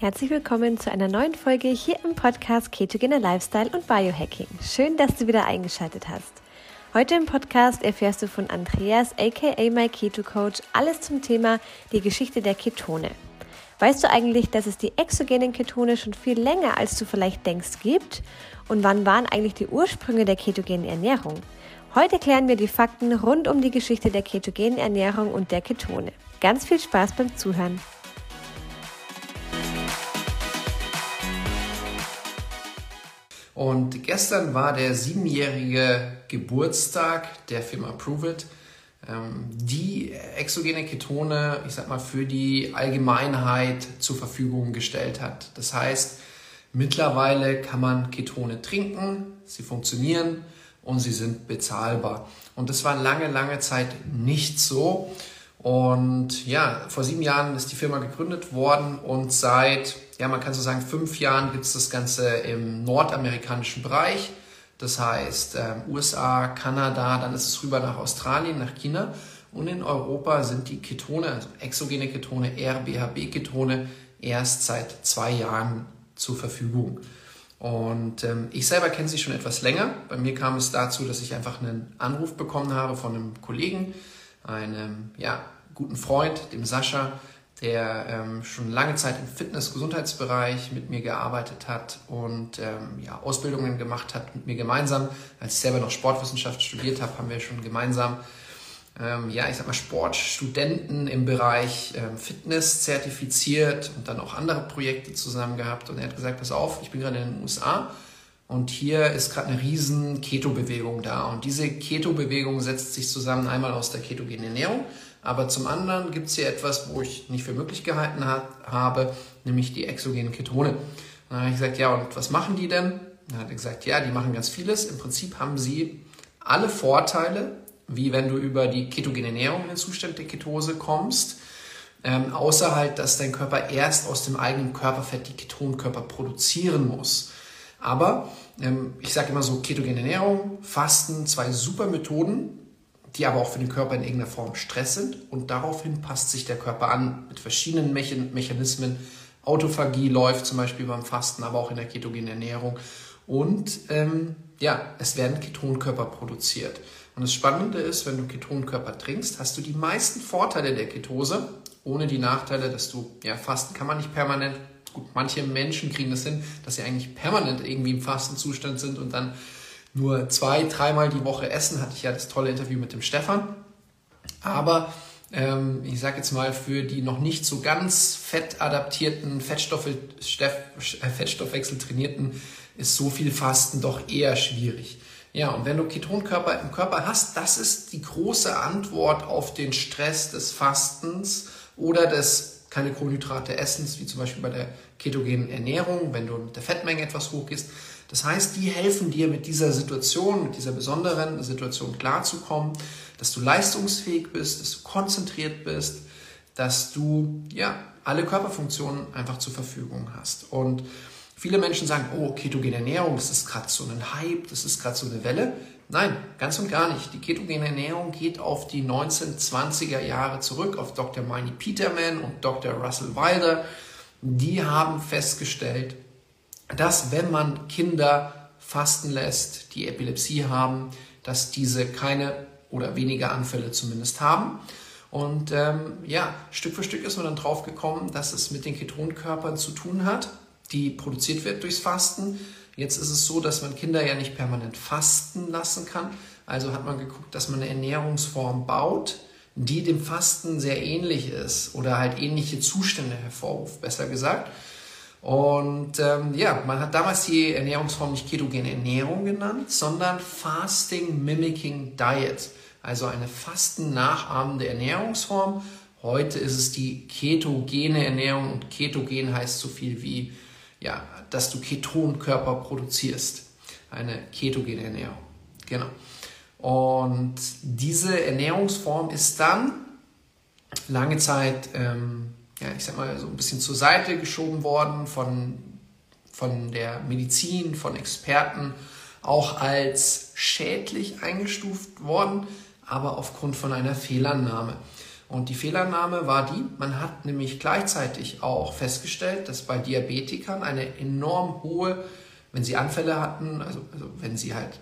Herzlich willkommen zu einer neuen Folge hier im Podcast Ketogene Lifestyle und Biohacking. Schön, dass du wieder eingeschaltet hast. Heute im Podcast erfährst du von Andreas aka My Keto Coach alles zum Thema die Geschichte der Ketone. Weißt du eigentlich, dass es die exogenen Ketone schon viel länger als du vielleicht denkst gibt? Und wann waren eigentlich die Ursprünge der ketogenen Ernährung? Heute klären wir die Fakten rund um die Geschichte der ketogenen Ernährung und der Ketone. Ganz viel Spaß beim Zuhören. Und gestern war der siebenjährige Geburtstag der Firma Pruvit, ähm, die exogene Ketone, ich sag mal, für die Allgemeinheit zur Verfügung gestellt hat. Das heißt, mittlerweile kann man Ketone trinken, sie funktionieren und sie sind bezahlbar. Und das war lange, lange Zeit nicht so. Und ja, vor sieben Jahren ist die Firma gegründet worden und seit, ja, man kann so sagen, fünf Jahren gibt es das Ganze im nordamerikanischen Bereich. Das heißt ähm, USA, Kanada, dann ist es rüber nach Australien, nach China. Und in Europa sind die Ketone, also exogene Ketone, RBHB-Ketone, erst seit zwei Jahren zur Verfügung. Und ähm, ich selber kenne sie schon etwas länger. Bei mir kam es dazu, dass ich einfach einen Anruf bekommen habe von einem Kollegen, einem ja, guten Freund, dem Sascha, der ähm, schon lange Zeit im Fitness-Gesundheitsbereich mit mir gearbeitet hat und ähm, ja, Ausbildungen gemacht hat mit mir gemeinsam. Als ich selber noch Sportwissenschaft studiert habe, haben wir schon gemeinsam, ähm, ja, ich sag mal, Sportstudenten im Bereich ähm, Fitness zertifiziert und dann auch andere Projekte zusammen gehabt. Und er hat gesagt, pass auf, ich bin gerade in den USA und hier ist gerade eine riesen Keto-Bewegung da. Und diese Keto-Bewegung setzt sich zusammen einmal aus der ketogenen Ernährung, aber zum anderen gibt es hier etwas, wo ich nicht für möglich gehalten hat, habe, nämlich die exogenen Ketone. Und dann habe ich gesagt, ja, und was machen die denn? Dann hat er gesagt, ja, die machen ganz vieles. Im Prinzip haben sie alle Vorteile, wie wenn du über die ketogene Ernährung in den Zustand der Ketose kommst, ähm, außer halt, dass dein Körper erst aus dem eigenen Körperfett die Ketonkörper produzieren muss. Aber ähm, ich sage immer so, ketogene Ernährung, Fasten, zwei super Methoden, die aber auch für den Körper in irgendeiner Form Stress sind. Und daraufhin passt sich der Körper an mit verschiedenen Mechanismen. Autophagie läuft zum Beispiel beim Fasten, aber auch in der ketogenen Ernährung. Und ähm, ja, es werden Ketonkörper produziert. Und das Spannende ist, wenn du Ketonkörper trinkst, hast du die meisten Vorteile der Ketose, ohne die Nachteile, dass du, ja, Fasten kann man nicht permanent Gut, manche Menschen kriegen das hin, dass sie eigentlich permanent irgendwie im Fastenzustand sind und dann nur zwei, dreimal die Woche essen. Hatte ich ja das tolle Interview mit dem Stefan. Aber ähm, ich sage jetzt mal, für die noch nicht so ganz fettadaptierten, äh, Fettstoffwechsel trainierten, ist so viel Fasten doch eher schwierig. Ja, und wenn du Ketonkörper im Körper hast, das ist die große Antwort auf den Stress des Fastens oder des keine Kohlenhydrate essens, wie zum Beispiel bei der ketogenen Ernährung, wenn du mit der Fettmenge etwas hoch gehst. Das heißt, die helfen dir mit dieser Situation, mit dieser besonderen Situation klarzukommen, dass du leistungsfähig bist, dass du konzentriert bist, dass du ja alle Körperfunktionen einfach zur Verfügung hast. Und viele Menschen sagen, oh, ketogene Ernährung, das ist gerade so ein Hype, das ist gerade so eine Welle. Nein, ganz und gar nicht. Die ketogene Ernährung geht auf die 1920er Jahre zurück, auf Dr. Miney Peterman und Dr. Russell Wilder. Die haben festgestellt, dass wenn man Kinder fasten lässt, die Epilepsie haben, dass diese keine oder weniger Anfälle zumindest haben. Und ähm, ja, Stück für Stück ist man dann drauf gekommen, dass es mit den Ketonkörpern zu tun hat, die produziert wird durchs Fasten Jetzt ist es so, dass man Kinder ja nicht permanent fasten lassen kann. Also hat man geguckt, dass man eine Ernährungsform baut, die dem Fasten sehr ähnlich ist oder halt ähnliche Zustände hervorruft, besser gesagt. Und ähm, ja, man hat damals die Ernährungsform nicht ketogene Ernährung genannt, sondern Fasting Mimicking Diet, also eine Fasten nachahmende Ernährungsform. Heute ist es die ketogene Ernährung und ketogen heißt so viel wie ja, dass du Ketonkörper produzierst. Eine ketogene Ernährung. Genau. Und diese Ernährungsform ist dann lange Zeit, ähm, ja, ich sag mal, so ein bisschen zur Seite geschoben worden von, von der Medizin, von Experten, auch als schädlich eingestuft worden, aber aufgrund von einer Fehlannahme. Und die Fehlannahme war die, man hat nämlich gleichzeitig auch festgestellt, dass bei Diabetikern eine enorm hohe, wenn sie Anfälle hatten, also, also wenn sie halt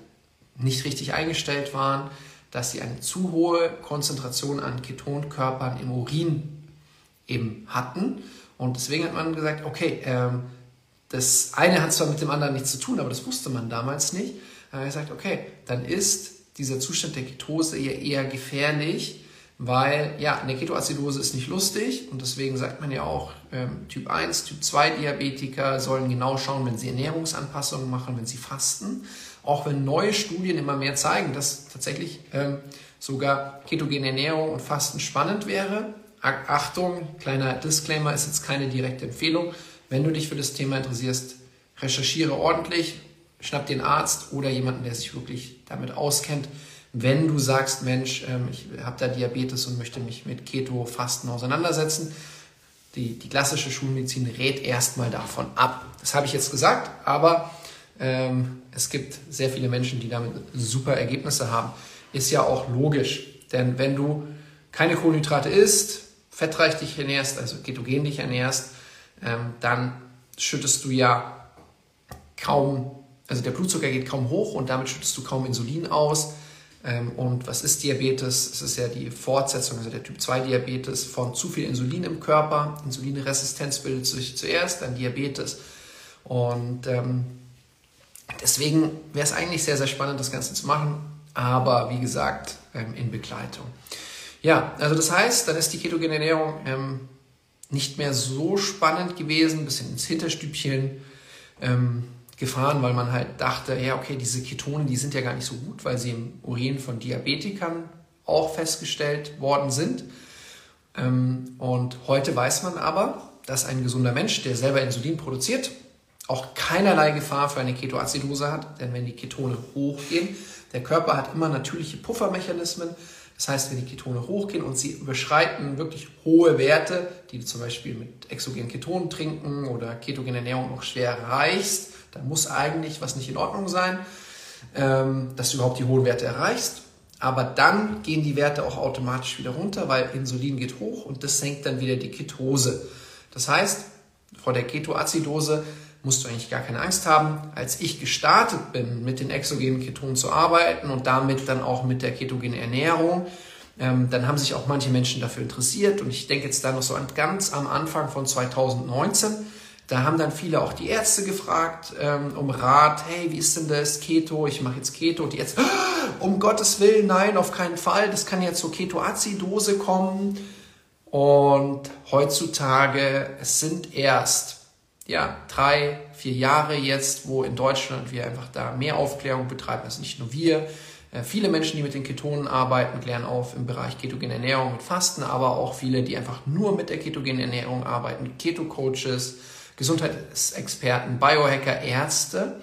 nicht richtig eingestellt waren, dass sie eine zu hohe Konzentration an Ketonkörpern im Urin eben hatten. Und deswegen hat man gesagt, okay, ähm, das eine hat zwar mit dem anderen nichts zu tun, aber das wusste man damals nicht. Dann hat man gesagt, okay, dann ist dieser Zustand der Ketose eher, eher gefährlich, weil ja, eine Ketoacidose ist nicht lustig und deswegen sagt man ja auch, ähm, Typ 1, Typ 2 Diabetiker sollen genau schauen, wenn sie Ernährungsanpassungen machen, wenn sie fasten. Auch wenn neue Studien immer mehr zeigen, dass tatsächlich ähm, sogar ketogene Ernährung und Fasten spannend wäre. Achtung, kleiner Disclaimer, ist jetzt keine direkte Empfehlung. Wenn du dich für das Thema interessierst, recherchiere ordentlich, schnapp den Arzt oder jemanden, der sich wirklich damit auskennt. Wenn du sagst, Mensch, ähm, ich habe da Diabetes und möchte mich mit Keto-Fasten auseinandersetzen, die, die klassische Schulmedizin rät erstmal davon ab. Das habe ich jetzt gesagt, aber ähm, es gibt sehr viele Menschen, die damit super Ergebnisse haben. Ist ja auch logisch, denn wenn du keine Kohlenhydrate isst, fettreich dich ernährst, also ketogen dich ernährst, ähm, dann schüttest du ja kaum, also der Blutzucker geht kaum hoch und damit schüttest du kaum Insulin aus. Ähm, und was ist Diabetes? Es ist ja die Fortsetzung, also der Typ 2 Diabetes von zu viel Insulin im Körper. Insulinresistenz bildet sich zuerst, dann Diabetes. Und ähm, deswegen wäre es eigentlich sehr, sehr spannend, das Ganze zu machen, aber wie gesagt, ähm, in Begleitung. Ja, also das heißt, dann ist die ketogene Ernährung ähm, nicht mehr so spannend gewesen, bisschen ins Hinterstübchen ähm, gefahren, weil man halt dachte, ja, okay, diese Ketone, die sind ja gar nicht so gut, weil sie im Urin von Diabetikern auch festgestellt worden sind. Ähm, und heute weiß man aber, dass ein gesunder Mensch, der selber Insulin produziert, auch keinerlei Gefahr für eine Ketoacidose hat, denn wenn die Ketone hochgehen, der Körper hat immer natürliche Puffermechanismen, das heißt, wenn die Ketone hochgehen und sie überschreiten wirklich hohe Werte, die du zum Beispiel mit exogenen Ketonen trinken oder ketogene Ernährung noch schwer erreichst, dann muss eigentlich was nicht in Ordnung sein, ähm, dass du überhaupt die hohen Werte erreichst. Aber dann gehen die Werte auch automatisch wieder runter, weil Insulin geht hoch und das senkt dann wieder die Ketose. Das heißt, vor der Ketoacidose musst du eigentlich gar keine Angst haben. Als ich gestartet bin, mit den exogenen Ketonen zu arbeiten und damit dann auch mit der ketogenen Ernährung, ähm, dann haben sich auch manche Menschen dafür interessiert. Und ich denke jetzt da noch so an ganz am Anfang von 2019. Da haben dann viele auch die Ärzte gefragt ähm, um Rat. Hey, wie ist denn das Keto? Ich mache jetzt Keto. Und die Ärzte, um Gottes Willen, nein, auf keinen Fall. Das kann ja zur Ketoacidose kommen. Und heutzutage, es sind erst ja, drei, vier Jahre jetzt, wo in Deutschland wir einfach da mehr Aufklärung betreiben, also nicht nur wir. Äh, viele Menschen, die mit den Ketonen arbeiten, klären auf im Bereich ketogene Ernährung mit Fasten, aber auch viele, die einfach nur mit der ketogenen Ernährung arbeiten, Keto-Coaches, Gesundheitsexperten, Biohacker, Ärzte.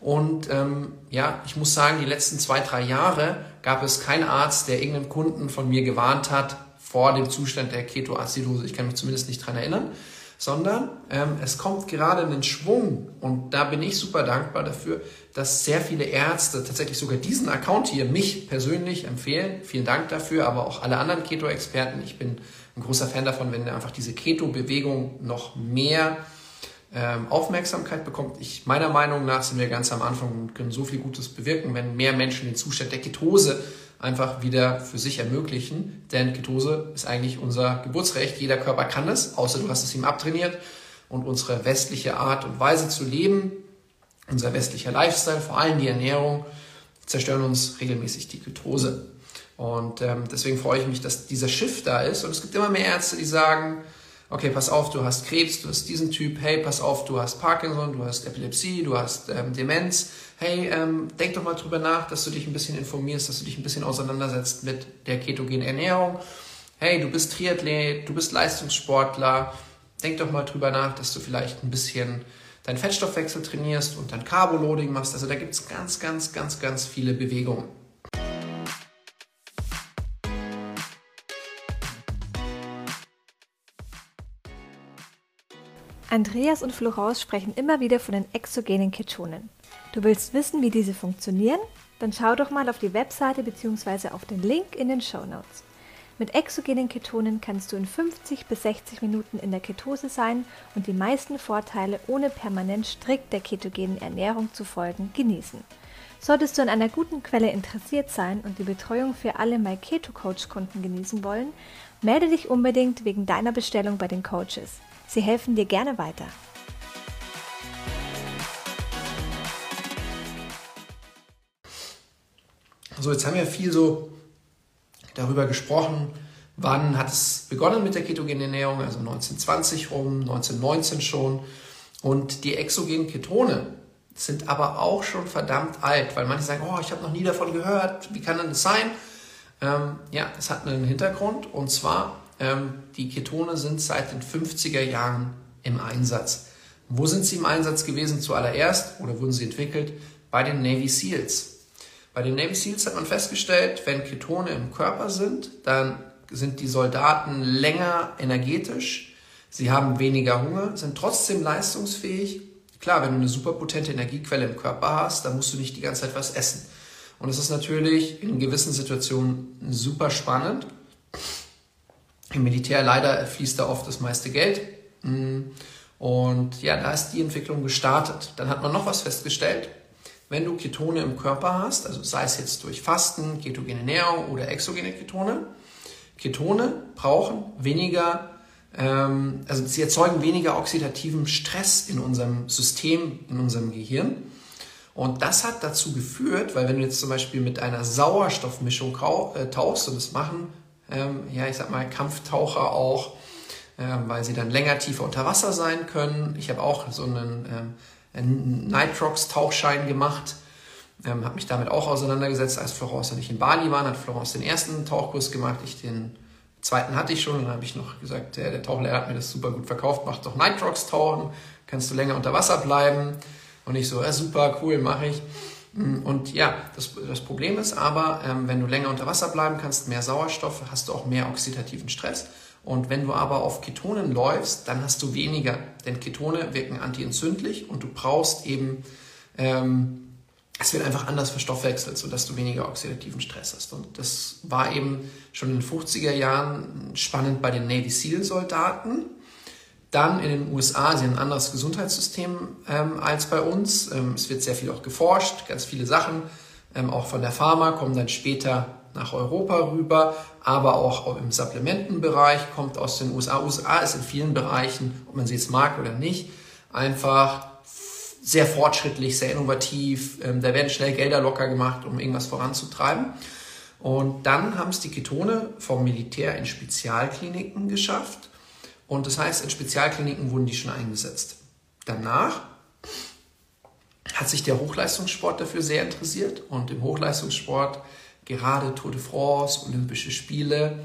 Und ähm, ja, ich muss sagen, die letzten zwei, drei Jahre gab es keinen Arzt, der irgendeinen Kunden von mir gewarnt hat vor dem Zustand der Ketoacidose. Ich kann mich zumindest nicht dran erinnern sondern ähm, es kommt gerade einen Schwung und da bin ich super dankbar dafür, dass sehr viele Ärzte tatsächlich sogar diesen Account hier mich persönlich empfehlen. Vielen Dank dafür, aber auch alle anderen Keto-Experten. Ich bin ein großer Fan davon, wenn einfach diese Keto-Bewegung noch mehr ähm, Aufmerksamkeit bekommt. Ich, meiner Meinung nach sind wir ganz am Anfang und können so viel Gutes bewirken, wenn mehr Menschen den Zustand der Ketose einfach wieder für sich ermöglichen. Denn Ketose ist eigentlich unser Geburtsrecht. Jeder Körper kann es, außer du hast es ihm abtrainiert. Und unsere westliche Art und Weise zu leben, unser westlicher Lifestyle, vor allem die Ernährung, zerstören uns regelmäßig die Ketose. Und ähm, deswegen freue ich mich, dass dieser Shift da ist. Und es gibt immer mehr Ärzte, die sagen, okay, pass auf, du hast Krebs, du hast diesen Typ, hey, pass auf, du hast Parkinson, du hast Epilepsie, du hast ähm, Demenz. Hey, ähm, denk doch mal drüber nach, dass du dich ein bisschen informierst, dass du dich ein bisschen auseinandersetzt mit der ketogenen Ernährung. Hey, du bist Triathlet, du bist Leistungssportler. Denk doch mal drüber nach, dass du vielleicht ein bisschen deinen Fettstoffwechsel trainierst und dein Carboloading machst. Also da gibt es ganz, ganz, ganz, ganz viele Bewegungen. Andreas und Florence sprechen immer wieder von den exogenen Ketonen. Du willst wissen, wie diese funktionieren? Dann schau doch mal auf die Webseite bzw. auf den Link in den Show Notes. Mit exogenen Ketonen kannst du in 50 bis 60 Minuten in der Ketose sein und die meisten Vorteile ohne permanent strikt der ketogenen Ernährung zu folgen genießen. Solltest du an einer guten Quelle interessiert sein und die Betreuung für alle My Keto Coach Kunden genießen wollen, melde dich unbedingt wegen deiner Bestellung bei den Coaches. Sie helfen dir gerne weiter. So, jetzt haben wir viel so darüber gesprochen, wann hat es begonnen mit der ketogenen Ernährung, also 1920 rum, 1919 schon. Und die exogenen Ketone sind aber auch schon verdammt alt, weil manche sagen, oh, ich habe noch nie davon gehört, wie kann denn das sein? Ähm, ja, das hat einen Hintergrund und zwar, die Ketone sind seit den 50er Jahren im Einsatz. Wo sind sie im Einsatz gewesen zuallererst oder wurden sie entwickelt? Bei den Navy SEALs. Bei den Navy SEALs hat man festgestellt, wenn Ketone im Körper sind, dann sind die Soldaten länger energetisch, sie haben weniger Hunger, sind trotzdem leistungsfähig. Klar, wenn du eine superpotente Energiequelle im Körper hast, dann musst du nicht die ganze Zeit was essen. Und es ist natürlich in gewissen Situationen super spannend. Im Militär leider fließt da oft das meiste Geld. Und ja, da ist die Entwicklung gestartet. Dann hat man noch was festgestellt. Wenn du Ketone im Körper hast, also sei es jetzt durch Fasten, ketogene Ernährung oder exogene Ketone, Ketone brauchen weniger, ähm, also sie erzeugen weniger oxidativen Stress in unserem System, in unserem Gehirn. Und das hat dazu geführt, weil wenn du jetzt zum Beispiel mit einer Sauerstoffmischung äh, tauchst, und das machen, ähm, ja, ich sag mal, Kampftaucher auch, äh, weil sie dann länger tiefer unter Wasser sein können. Ich habe auch so einen, ähm, Nitrox-Tauchschein gemacht, ähm, habe mich damit auch auseinandergesetzt, als Florence und ich in Bali waren, hat Florence den ersten Tauchkurs gemacht, ich den zweiten hatte ich schon und dann habe ich noch gesagt, der, der Tauchlehrer hat mir das super gut verkauft, mach doch Nitrox-Tauchen, kannst du länger unter Wasser bleiben. Und ich so, ja, super, cool, mache ich. Und ja, das, das Problem ist aber, ähm, wenn du länger unter Wasser bleiben kannst, mehr Sauerstoff, hast du auch mehr oxidativen Stress. Und wenn du aber auf Ketonen läufst, dann hast du weniger, denn Ketone wirken antientzündlich und du brauchst eben, ähm, es wird einfach anders verstoffwechselt, sodass du weniger oxidativen Stress hast. Und das war eben schon in den 50er Jahren spannend bei den Navy SEAL Soldaten dann in den USA, sie haben ein anderes Gesundheitssystem ähm, als bei uns. Ähm, es wird sehr viel auch geforscht, ganz viele Sachen, ähm, auch von der Pharma, kommen dann später nach Europa rüber, aber auch im Supplementenbereich kommt aus den USA. USA ist in vielen Bereichen, ob man sie jetzt mag oder nicht, einfach sehr fortschrittlich, sehr innovativ. Ähm, da werden schnell Gelder locker gemacht, um irgendwas voranzutreiben. Und dann haben es die Ketone vom Militär in Spezialkliniken geschafft und das heißt, in Spezialkliniken wurden die schon eingesetzt. Danach hat sich der Hochleistungssport dafür sehr interessiert und im Hochleistungssport, gerade Tour de France, Olympische Spiele,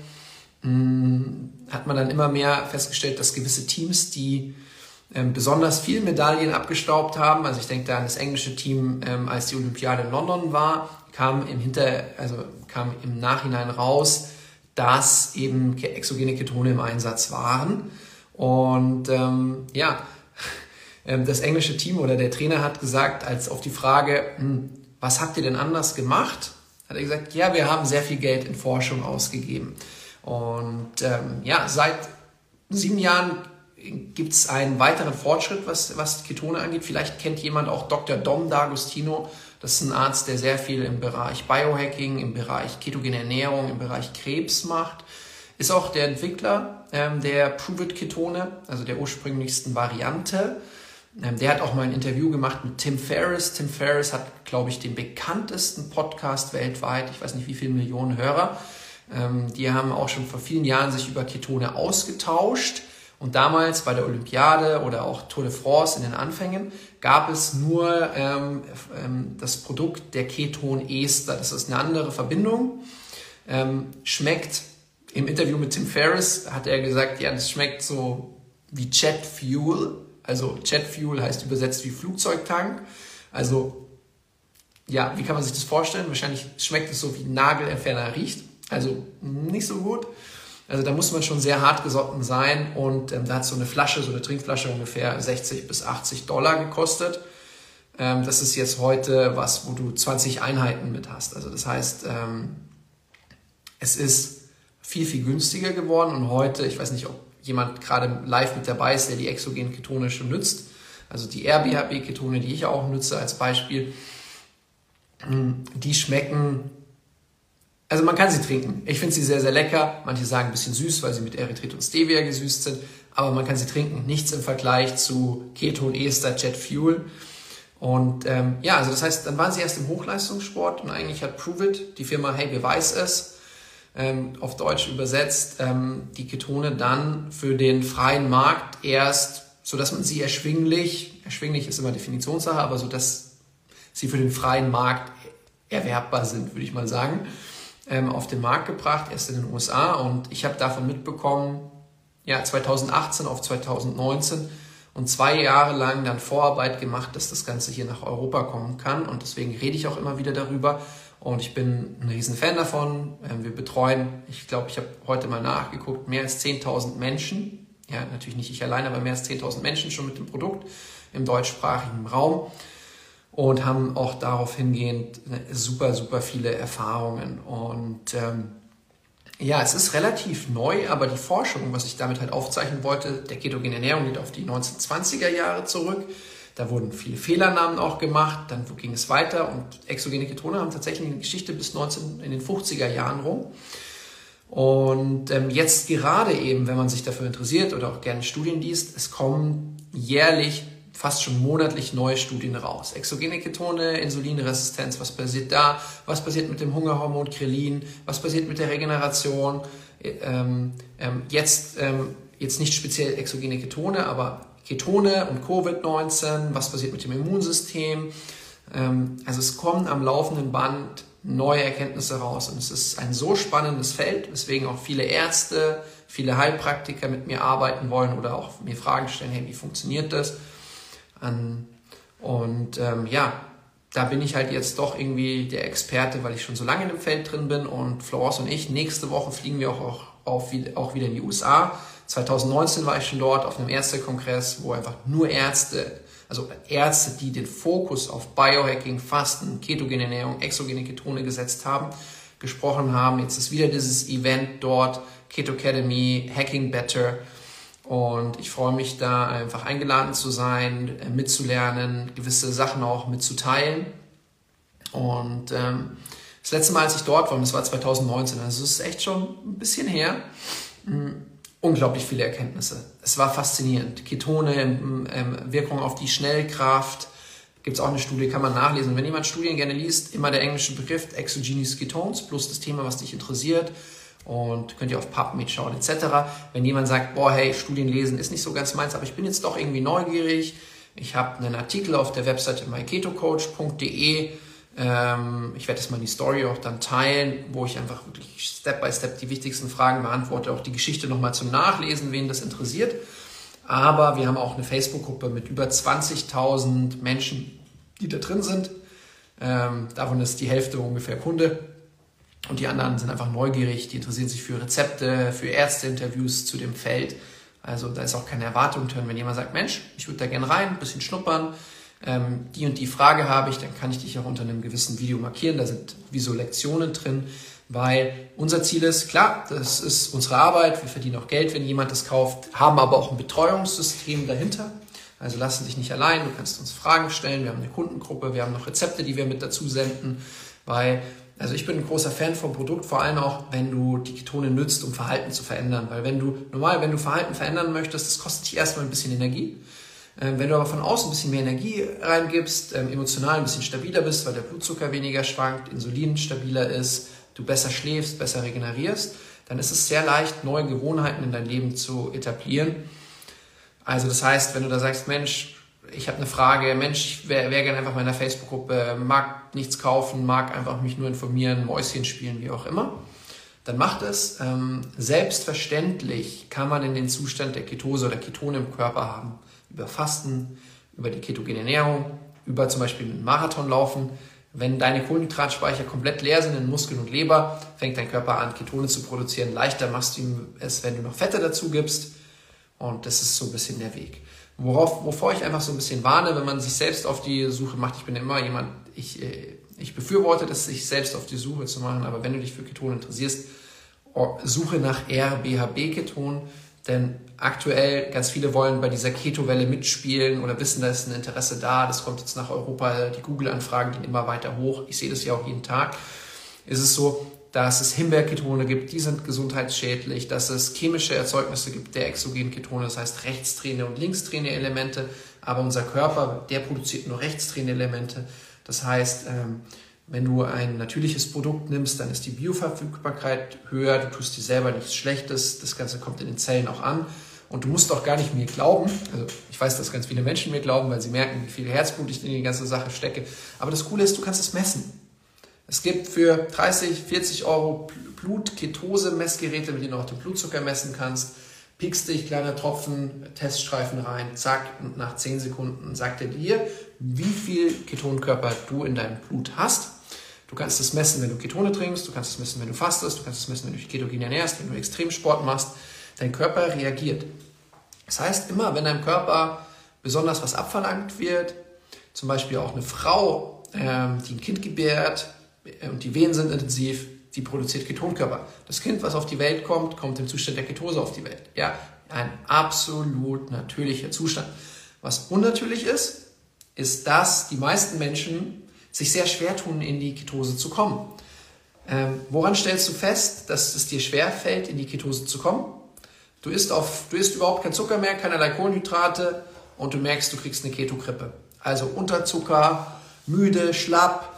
mm, hat man dann immer mehr festgestellt, dass gewisse Teams, die ähm, besonders viel Medaillen abgestaubt haben, also ich denke da an das englische Team, ähm, als die Olympiade in London war, kam im Hinter, also kam im Nachhinein raus, dass eben exogene Ketone im Einsatz waren. Und ähm, ja, ähm, das englische Team oder der Trainer hat gesagt, als auf die Frage, hm, was habt ihr denn anders gemacht, hat er gesagt, ja, wir haben sehr viel Geld in Forschung ausgegeben. Und ähm, ja, seit sieben Jahren gibt es einen weiteren Fortschritt, was, was Ketone angeht. Vielleicht kennt jemand auch Dr. Dom D'Agostino. Das ist ein Arzt, der sehr viel im Bereich Biohacking, im Bereich ketogene Ernährung, im Bereich Krebs macht. Ist auch der Entwickler ähm, der Prove-It-Ketone, also der ursprünglichsten Variante. Ähm, der hat auch mal ein Interview gemacht mit Tim Ferriss. Tim Ferriss hat, glaube ich, den bekanntesten Podcast weltweit. Ich weiß nicht, wie viele Millionen Hörer. Ähm, die haben auch schon vor vielen Jahren sich über Ketone ausgetauscht. Und damals bei der Olympiade oder auch Tour de France in den Anfängen gab es nur ähm, ähm, das Produkt der Ketonester. Das ist eine andere Verbindung. Ähm, schmeckt im Interview mit Tim Ferriss hat er gesagt, ja, das schmeckt so wie Jet Fuel. Also Jet Fuel heißt übersetzt wie Flugzeugtank. Also ja, wie kann man sich das vorstellen? Wahrscheinlich schmeckt es so wie Nagelentferner riecht. Also nicht so gut. Also da muss man schon sehr hart gesotten sein und ähm, da hat so eine Flasche, so eine Trinkflasche ungefähr 60 bis 80 Dollar gekostet. Ähm, das ist jetzt heute was, wo du 20 Einheiten mit hast. Also das heißt, ähm, es ist viel, viel günstiger geworden und heute, ich weiß nicht, ob jemand gerade live mit dabei ist, der die exogenen Ketone schon nutzt, also die RBHB-Ketone, die ich auch nutze als Beispiel, die schmecken, also man kann sie trinken. Ich finde sie sehr, sehr lecker. Manche sagen ein bisschen süß, weil sie mit Erythrit und Stevia gesüßt sind, aber man kann sie trinken. Nichts im Vergleich zu Keton, Ester, Jet Fuel. Und ähm, ja, also das heißt, dann waren sie erst im Hochleistungssport und eigentlich hat Pruvit, die Firma Hey Beweis es, ähm, auf Deutsch übersetzt, ähm, die Ketone dann für den freien Markt erst, so dass man sie erschwinglich, erschwinglich ist immer Definitionssache, aber so dass sie für den freien Markt erwerbbar sind, würde ich mal sagen, ähm, auf den Markt gebracht, erst in den USA und ich habe davon mitbekommen, ja, 2018 auf 2019 und zwei Jahre lang dann Vorarbeit gemacht, dass das Ganze hier nach Europa kommen kann. Und deswegen rede ich auch immer wieder darüber. Und ich bin ein riesen Fan davon. Ähm, wir betreuen, ich glaube, ich habe heute mal nachgeguckt, mehr als 10.000 Menschen. Ja, natürlich nicht ich allein, aber mehr als 10.000 Menschen schon mit dem Produkt im deutschsprachigen Raum und haben auch darauf hingehend super, super viele Erfahrungen. Und ähm, ja, es ist relativ neu, aber die Forschung, was ich damit halt aufzeichnen wollte, der ketogene Ernährung geht auf die 1920er Jahre zurück. Da wurden viele Fehlernamen auch gemacht, dann ging es weiter und exogene Ketone haben tatsächlich eine Geschichte bis 19 in den 50er Jahren rum. Und ähm, jetzt gerade eben, wenn man sich dafür interessiert oder auch gerne Studien liest, es kommen jährlich, fast schon monatlich neue Studien raus. Exogene Ketone, Insulinresistenz, was passiert da? Was passiert mit dem Hungerhormon Krelin? Was passiert mit der Regeneration? Ähm, ähm, jetzt, ähm, jetzt nicht speziell exogene Ketone, aber Ketone und Covid-19, was passiert mit dem Immunsystem. Ähm, also es kommen am laufenden Band neue Erkenntnisse raus und es ist ein so spannendes Feld, weswegen auch viele Ärzte, viele Heilpraktiker mit mir arbeiten wollen oder auch mir Fragen stellen, hey, wie funktioniert das? Und ähm, ja, da bin ich halt jetzt doch irgendwie der Experte, weil ich schon so lange in dem Feld drin bin und Florence und ich, nächste Woche fliegen wir auch, auch, auf, auch wieder in die USA 2019 war ich schon dort auf einem Ärztekongress, wo einfach nur Ärzte, also Ärzte, die den Fokus auf Biohacking, Fasten, ketogene Ernährung, exogene Ketone gesetzt haben, gesprochen haben. Jetzt ist wieder dieses Event dort, Keto Academy, Hacking Better. Und ich freue mich da einfach eingeladen zu sein, äh, mitzulernen, gewisse Sachen auch mitzuteilen. Und ähm, das letzte Mal, als ich dort war, das war 2019, also es ist echt schon ein bisschen her, hm, unglaublich viele Erkenntnisse. Es war faszinierend. Ketone, ähm, Wirkung auf die Schnellkraft. Gibt es auch eine Studie, kann man nachlesen. Wenn jemand Studien gerne liest, immer der englische Begriff Exogenous Ketones plus das Thema, was dich interessiert. Und könnt ihr auf PubMed schauen etc. Wenn jemand sagt, boah, hey, Studien lesen ist nicht so ganz meins, aber ich bin jetzt doch irgendwie neugierig. Ich habe einen Artikel auf der Webseite myketocoach.de ähm, ich werde das mal in die Story auch dann teilen, wo ich einfach wirklich Step by Step die wichtigsten Fragen beantworte, auch die Geschichte nochmal zum Nachlesen, wen das interessiert. Aber wir haben auch eine Facebook-Gruppe mit über 20.000 Menschen, die da drin sind. Ähm, davon ist die Hälfte ungefähr Kunde. Und die anderen sind einfach neugierig, die interessieren sich für Rezepte, für Ärzteinterviews zu dem Feld. Also da ist auch keine Erwartung drin. Wenn jemand sagt, Mensch, ich würde da gerne rein, ein bisschen schnuppern, ähm, die und die Frage habe ich, dann kann ich dich auch unter einem gewissen Video markieren. Da sind wieso Lektionen drin, weil unser Ziel ist, klar, das ist unsere Arbeit, wir verdienen auch Geld, wenn jemand das kauft, haben aber auch ein Betreuungssystem dahinter. Also lassen dich nicht allein, du kannst uns Fragen stellen, wir haben eine Kundengruppe, wir haben noch Rezepte, die wir mit dazu senden, weil also ich bin ein großer Fan vom Produkt, vor allem auch, wenn du die Ketone nützt, um Verhalten zu verändern. Weil wenn du, normal, wenn du Verhalten verändern möchtest, das kostet dich erstmal ein bisschen Energie. Ähm, wenn du aber von außen ein bisschen mehr Energie reingibst, ähm, emotional ein bisschen stabiler bist, weil der Blutzucker weniger schwankt, Insulin stabiler ist, du besser schläfst, besser regenerierst, dann ist es sehr leicht, neue Gewohnheiten in dein Leben zu etablieren. Also das heißt, wenn du da sagst, Mensch, ich habe eine Frage, Mensch, ich wäre wär gerne einfach mal in der Facebook-Gruppe, mag nichts kaufen, mag einfach mich nur informieren, Mäuschen spielen, wie auch immer, dann macht es. Ähm, selbstverständlich kann man in den Zustand der Ketose oder Ketone im Körper haben über Fasten, über die ketogene Ernährung, über zum Beispiel einen Marathon laufen. Wenn deine Kohlenhydratspeicher komplett leer sind in Muskeln und Leber, fängt dein Körper an, Ketone zu produzieren. Leichter machst du es, wenn du noch Fette dazu gibst. Und das ist so ein bisschen der Weg. Worauf, wovor ich einfach so ein bisschen warne, wenn man sich selbst auf die Suche macht. Ich bin immer jemand, ich, äh, ich befürworte das, sich selbst auf die Suche zu machen. Aber wenn du dich für Ketone interessierst, suche nach RBHB-Ketonen, denn aktuell ganz viele wollen bei dieser Keto-Welle mitspielen oder wissen, da ist ein Interesse da. Das kommt jetzt nach Europa, die Google-Anfragen gehen immer weiter hoch. Ich sehe das ja auch jeden Tag. Ist es so, dass es Himbeerketone gibt, die sind gesundheitsschädlich, dass es chemische Erzeugnisse gibt der exogenen Ketone, das heißt rechtsdrehende und linksdrehende Elemente, aber unser Körper, der produziert nur rechtsdrehende Elemente. Das heißt, ähm, wenn du ein natürliches Produkt nimmst, dann ist die Bioverfügbarkeit höher, du tust dir selber nichts Schlechtes, das Ganze kommt in den Zellen auch an und du musst auch gar nicht mir glauben. Also ich weiß, dass ganz viele Menschen mir glauben, weil sie merken, wie viel Herzblut ich in die ganze Sache stecke. Aber das Coole ist, du kannst es messen. Es gibt für 30, 40 Euro Blutketose-Messgeräte, mit denen du auch den Blutzucker messen kannst. Piekst dich, kleiner Tropfen, Teststreifen rein, zack, und nach 10 Sekunden sagt er dir, wie viel Ketonkörper du in deinem Blut hast. Du kannst es messen, wenn du Ketone trinkst, du kannst es messen, wenn du fastest, du kannst es messen, wenn du dich ketogen ernährst, wenn du Extremsport machst. Dein Körper reagiert. Das heißt, immer wenn deinem Körper besonders was abverlangt wird, zum Beispiel auch eine Frau, ähm, die ein Kind gebärt, und die Venen sind intensiv, die produziert Ketonkörper. Das Kind, was auf die Welt kommt, kommt im Zustand der Ketose auf die Welt. Ja, ein absolut natürlicher Zustand. Was unnatürlich ist, ist, dass die meisten Menschen sich sehr schwer tun, in die Ketose zu kommen. Ähm, woran stellst du fest, dass es dir schwer fällt, in die Ketose zu kommen? Du isst, auf, du isst überhaupt kein Zucker mehr, keinerlei Kohlenhydrate und du merkst, du kriegst eine Ketogrippe. Also Unterzucker, müde, schlapp,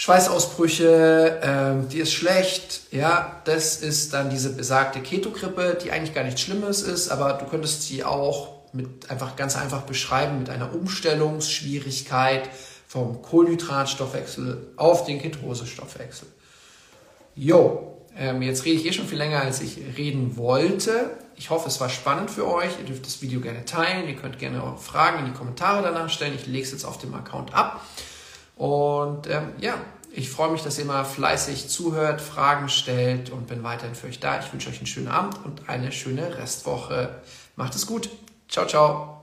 Schweißausbrüche, ähm, die ist schlecht, ja, das ist dann diese besagte Ketogrippe, die eigentlich gar nichts Schlimmes ist, aber du könntest sie auch mit einfach ganz einfach beschreiben mit einer Umstellungsschwierigkeit vom Kohlenhydratstoffwechsel auf den Ketosestoffwechsel. Jo, ähm, jetzt rede ich eh schon viel länger, als ich reden wollte. Ich hoffe, es war spannend für euch. Ihr dürft das Video gerne teilen. Ihr könnt gerne eure Fragen in die Kommentare danach stellen. Ich lege es jetzt auf dem Account ab. Und ähm, ja, ich freue mich, dass ihr mal fleißig zuhört, Fragen stellt und bin weiterhin für euch da. Ich wünsche euch einen schönen Abend und eine schöne Restwoche. Macht es gut. Ciao, ciao.